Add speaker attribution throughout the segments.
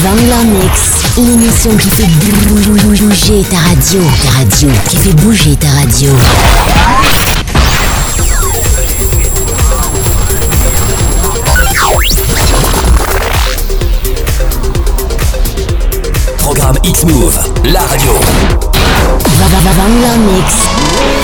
Speaker 1: Vanilla Mix, l'émission qui fait bouger ta radio, ta radio, qui fait bouger ta radio.
Speaker 2: Programme X-Move, la radio.
Speaker 1: Vanilla Mix.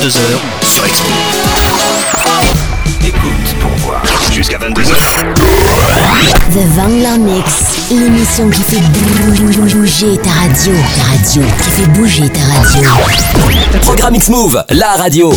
Speaker 3: 22h sur Expo. Écoute pour voir. Jusqu'à 22h.
Speaker 1: The Vanilla Mix, l'émission qui fait bouger ta radio. Ta radio, qui fait bouger ta radio.
Speaker 2: Programme X-Move, la radio.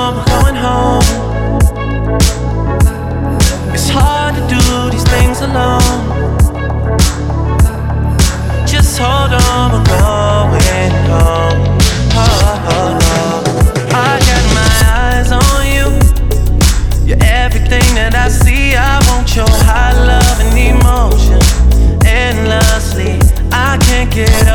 Speaker 4: home, I'm going home. It's hard to do these things alone. Just hold on, I'm going home. Oh, oh, oh. I got my eyes on you. You're everything that I see. I want your high love and emotion endlessly. I can't get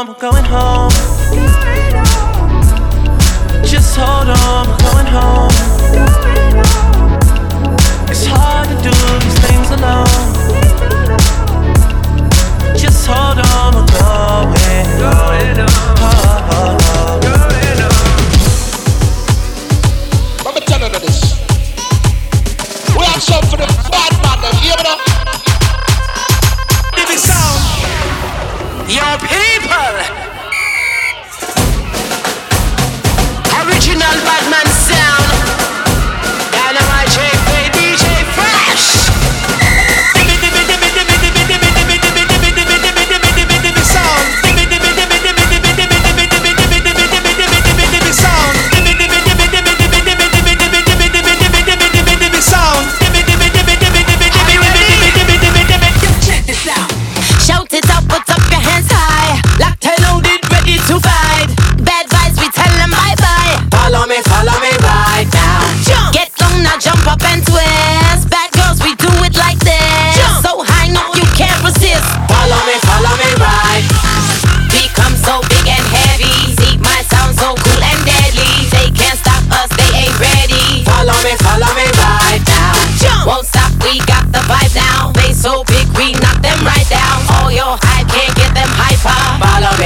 Speaker 4: on, we're going home. Just hold on, we're going home. It's hard to do these things alone. Just hold on, we're going, home.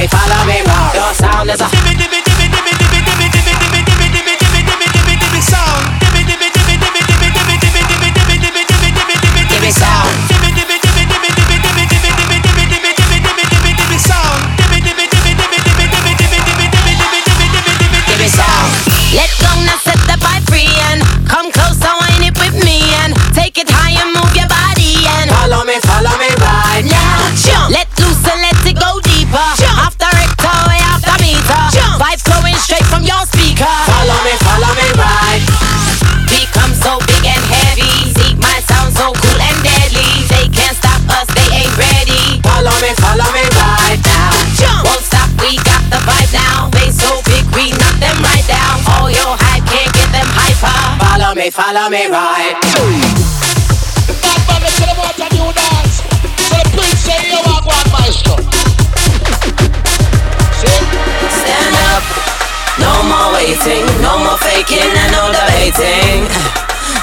Speaker 4: follow me round. Your sound
Speaker 5: is a Follow me, right.
Speaker 6: Bad man, let's get about a new dance. So the prince say, you walk one?
Speaker 5: Stand up. No more waiting, no more faking and no debating.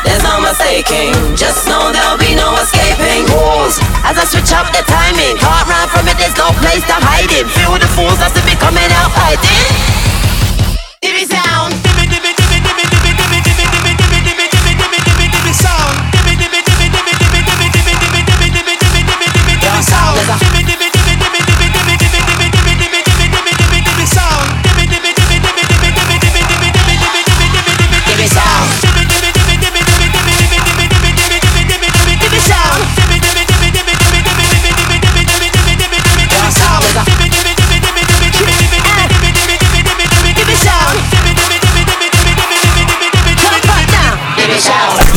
Speaker 5: There's no mistaking, just know there'll be no escaping. Moves as I switch up the timing. Can't run from it, there's no place to hide it. Feel the fools as if it coming out fighting.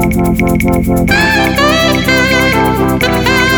Speaker 7: Thank you.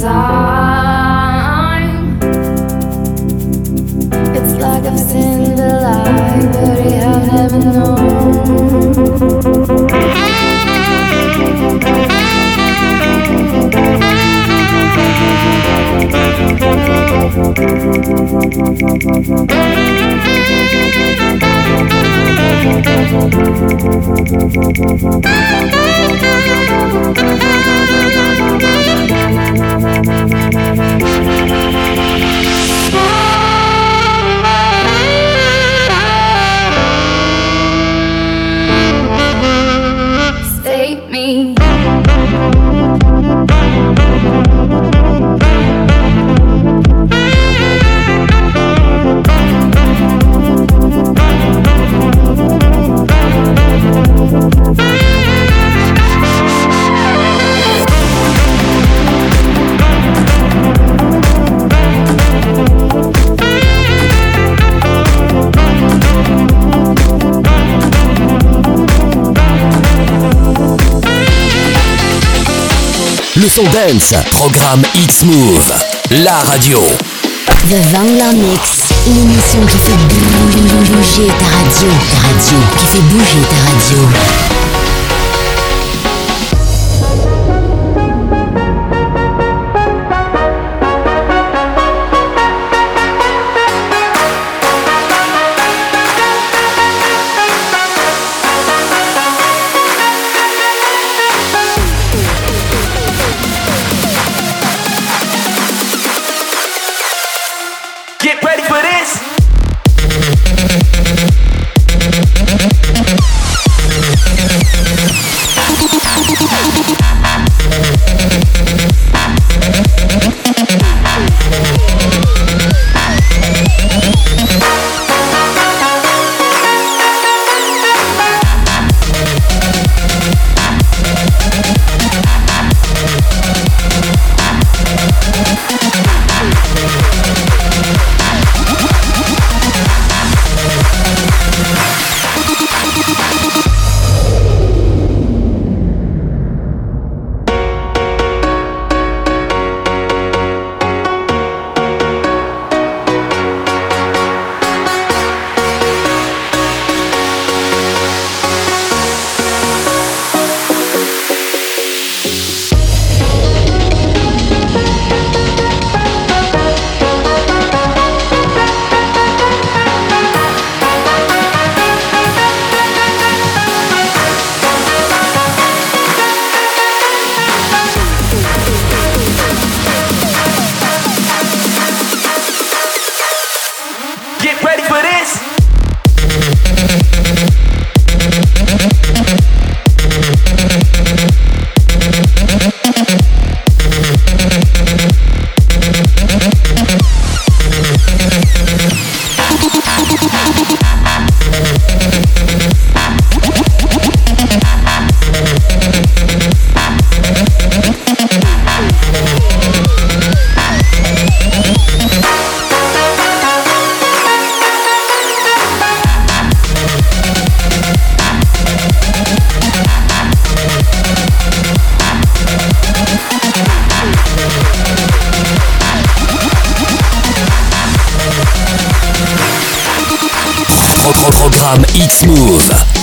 Speaker 7: Time? It's like I've seen the light, but I have never known.
Speaker 2: Son dance, programme X-Move, la radio.
Speaker 1: The Vangler Mix, l'émission qui fait bouger ta radio. Ta radio, qui fait bouger ta radio. Get ready for this.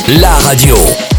Speaker 1: La radio.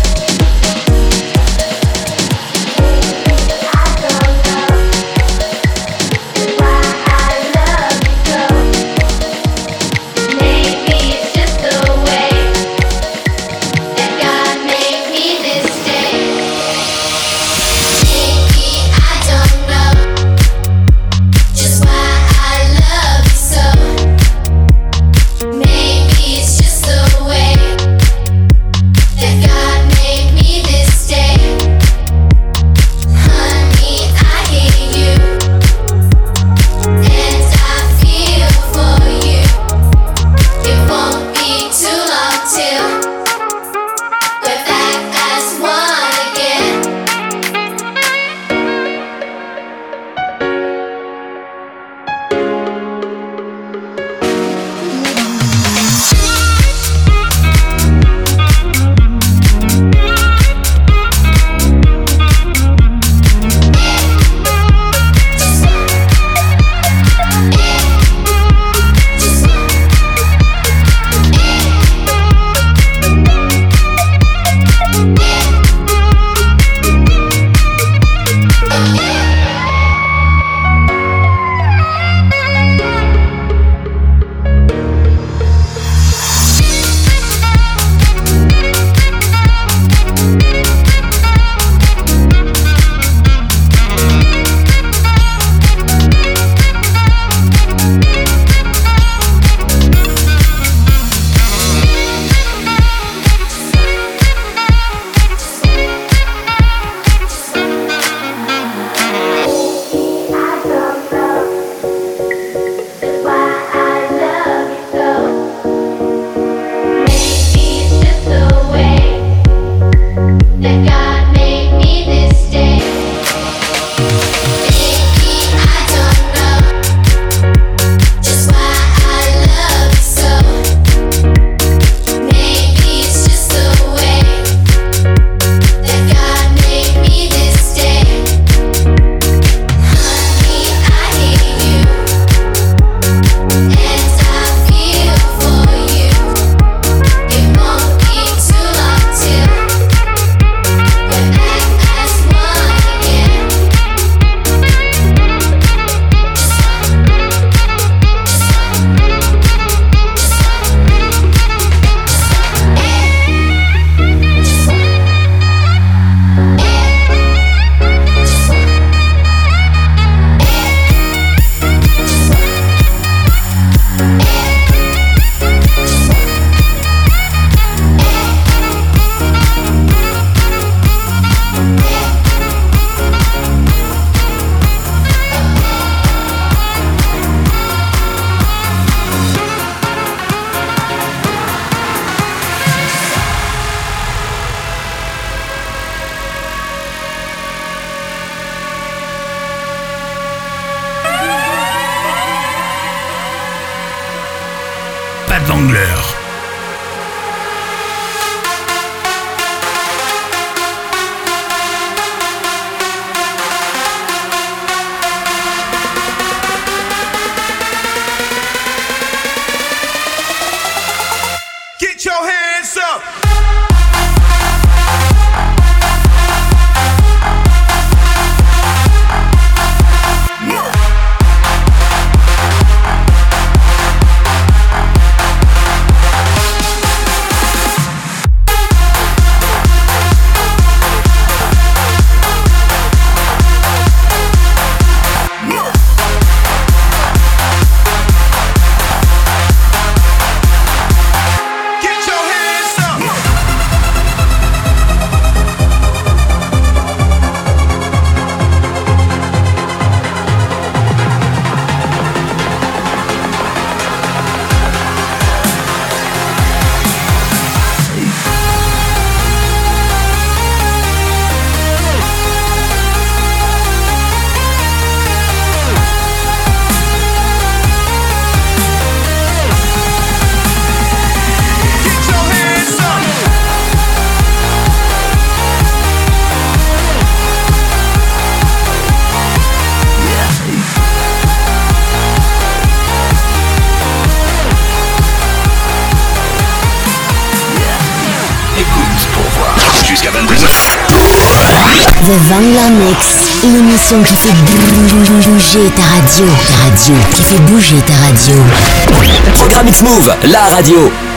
Speaker 1: Radio, qui fait bouger ta radio.
Speaker 8: Programme X-Move, la radio.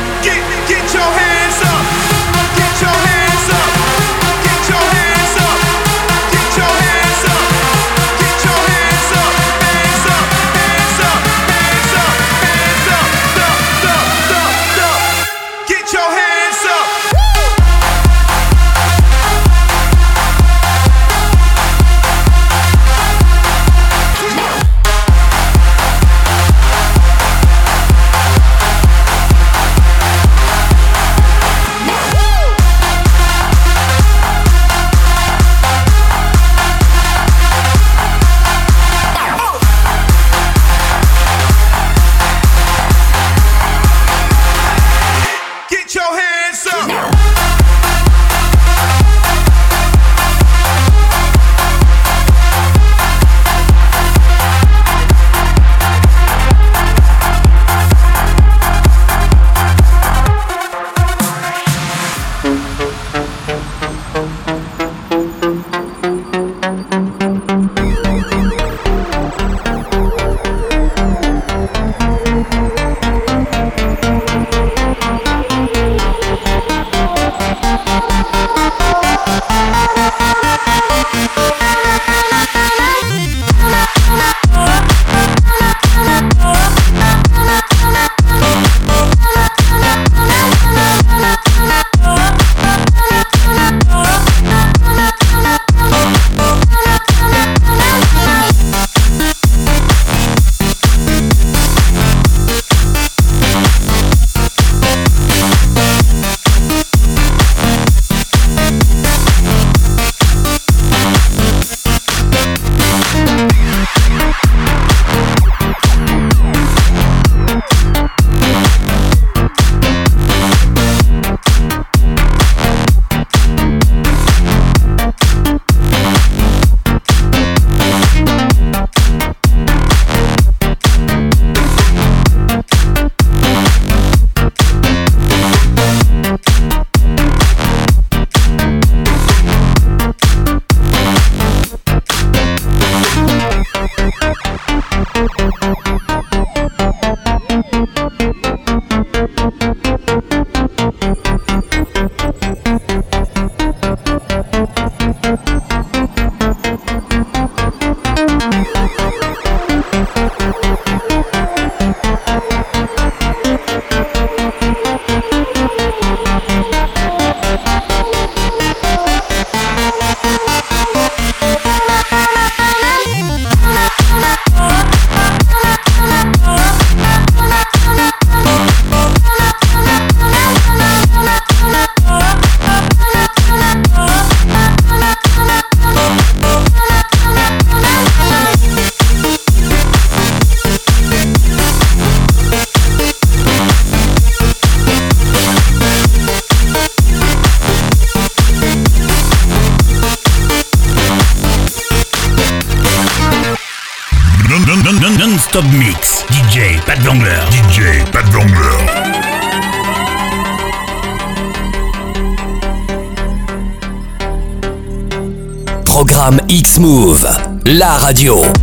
Speaker 2: radio.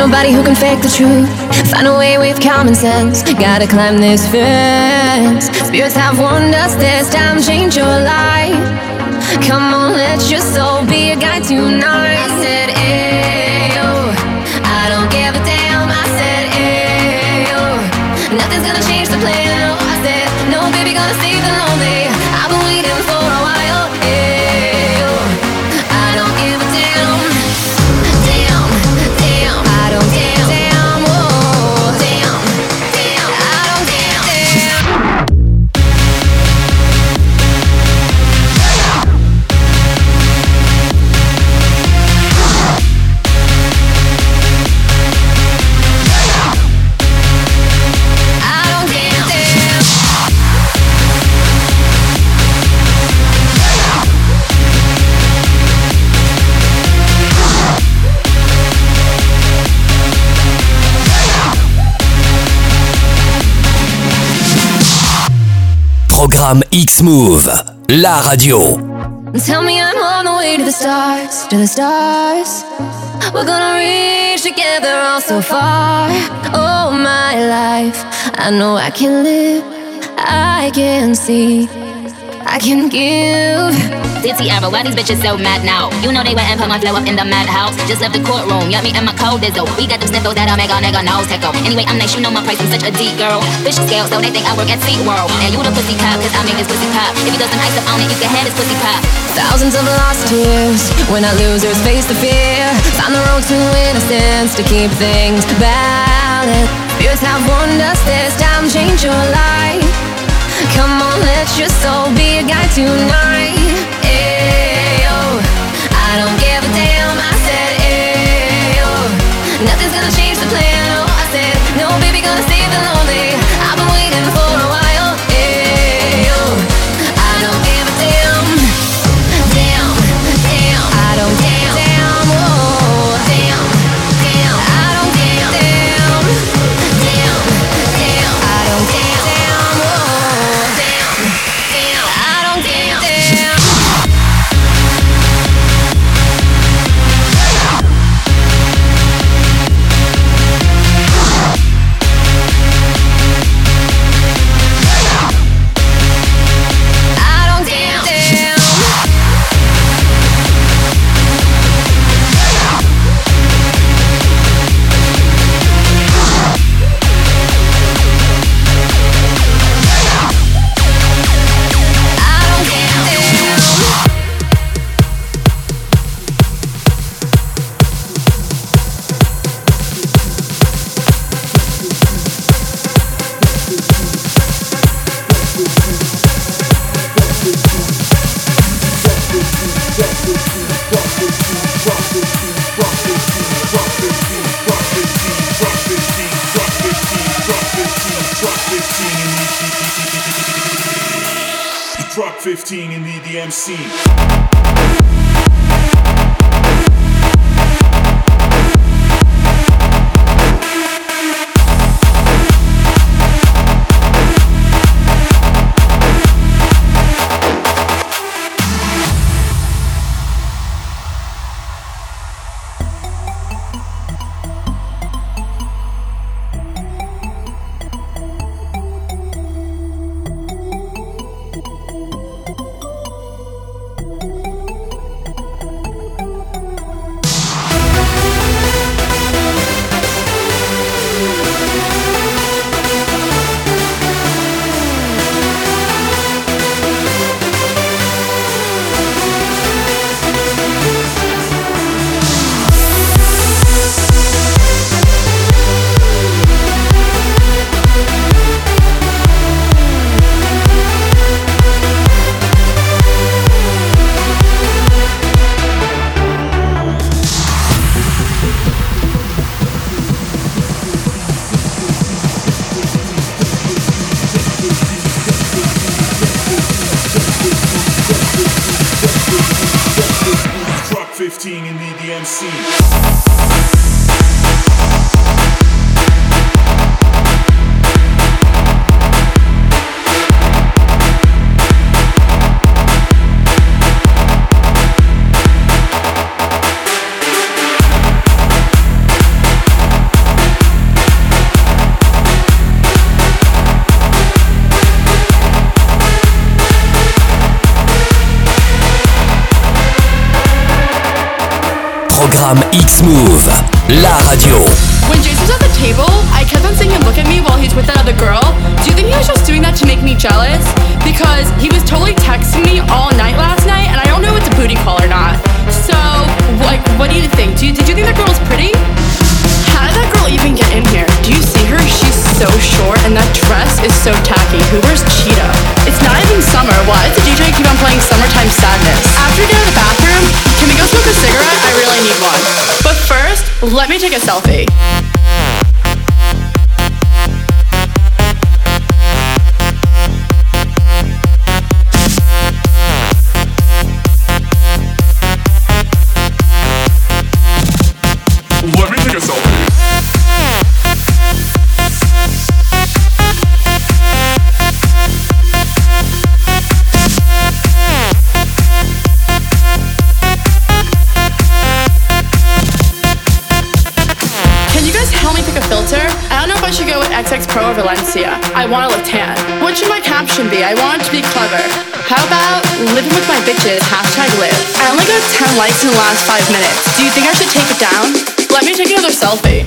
Speaker 7: Nobody who can fake the truth. Find a way with common sense. Gotta climb this fence. Spirits have warned us this time. Change your life.
Speaker 2: Programme X-Move, la radio.
Speaker 7: Tell me I'm on the way to the stars, to the stars. We're gonna reach together all so far. Oh, my life, I know I can live, I can see, I can give.
Speaker 9: City era, why these bitches so mad now? You know they went and put my flow up in the madhouse. Just left the courtroom, yup me and my cold dizzle. We got them sniffles that'll make a nigga nose tickle. Anyway, I'm nice, you know my price, I'm such a deep girl. Fish scale, so they think I work at SeaWorld. And you the pussy cop, cause I make his pussy pop. If you doesn't ice up on it, you can have his pussy pop.
Speaker 7: Thousands of lost tears when our losers face the fear. Find the road to innocence to keep things balanced. Spirits have warned us this time, change your life. Come on, let your soul be a guide tonight. Ayo. I don't give
Speaker 8: Drop 15 in the DMC.
Speaker 2: Radio.
Speaker 10: When Jason was at the table, I kept on seeing him look at me while he's with that other girl. Do you think he was just doing that to make me jealous? Because he was totally texting me all night last night, and I don't know if it's a booty call or not. So, like, what do you think? Do you, did you think that girl was pretty? How did that girl even get in here? Do you see her? She's so short, and that dress is so tacky. Who wears cheetah? It's not even summer. Why does the DJ keep on playing Summertime Sadness? After we get out of the bathroom, can we go smoke a cigarette? I really need one. But first, let me take a selfie. Want to look tan. What should my caption be? I want it to be clever. How about living with my bitches, hashtag live. I only got 10 likes in the last 5 minutes. Do you think I should take it down? Let me take another. Selfie,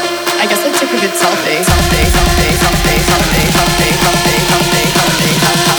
Speaker 10: I guess I took a good selfie. Selfie, selfie, selfie, selfie, selfie, selfie, selfie, selfie. Let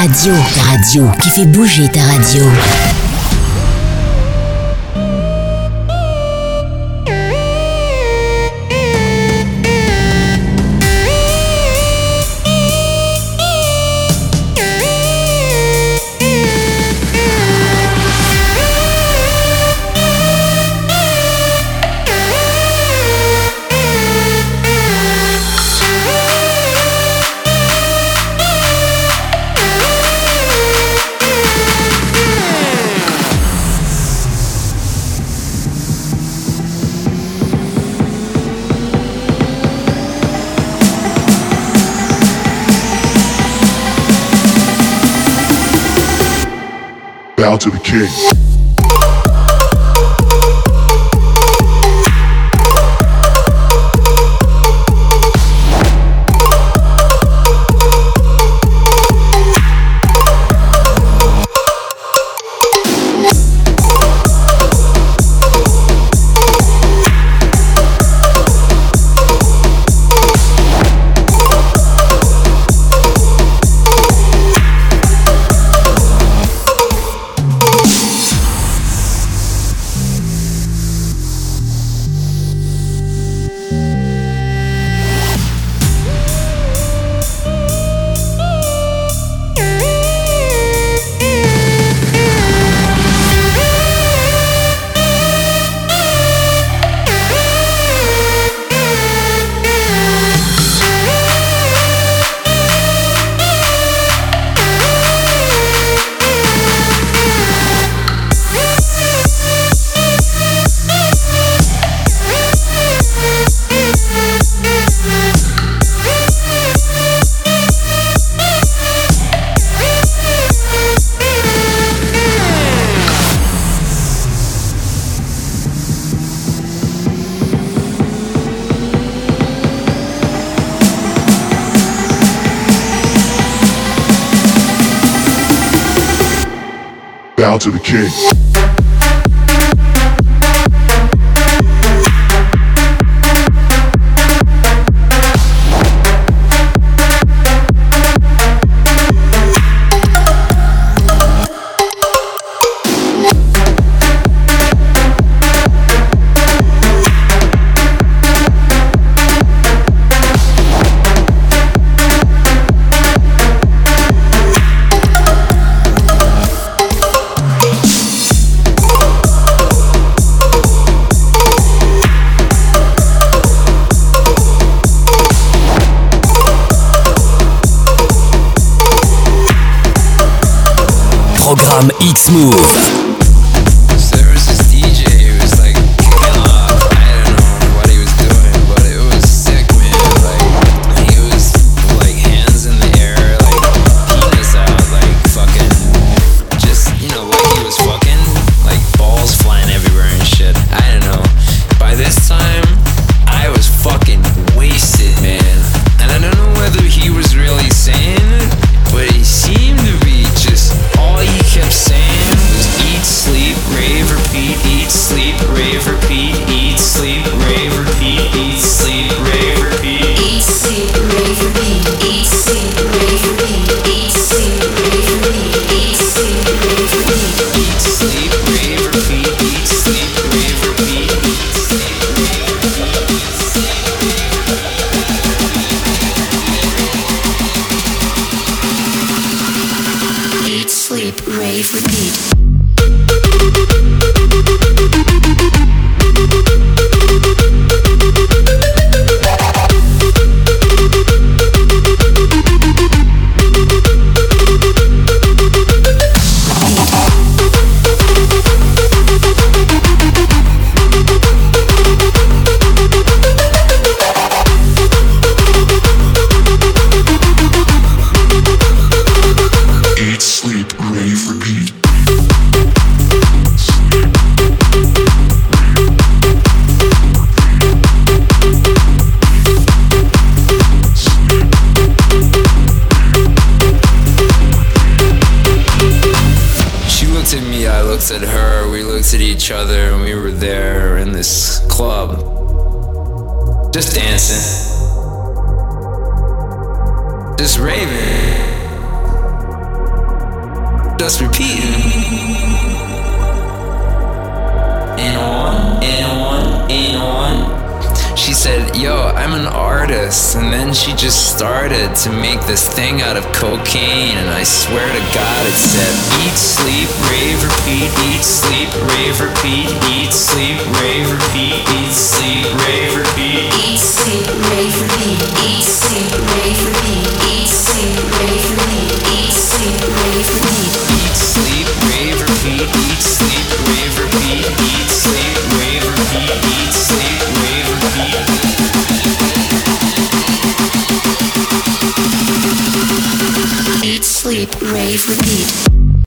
Speaker 1: radio. Ta radio, qui fait bouger ta radio.
Speaker 11: bow to the king. Out to the king.
Speaker 2: on
Speaker 12: X Move.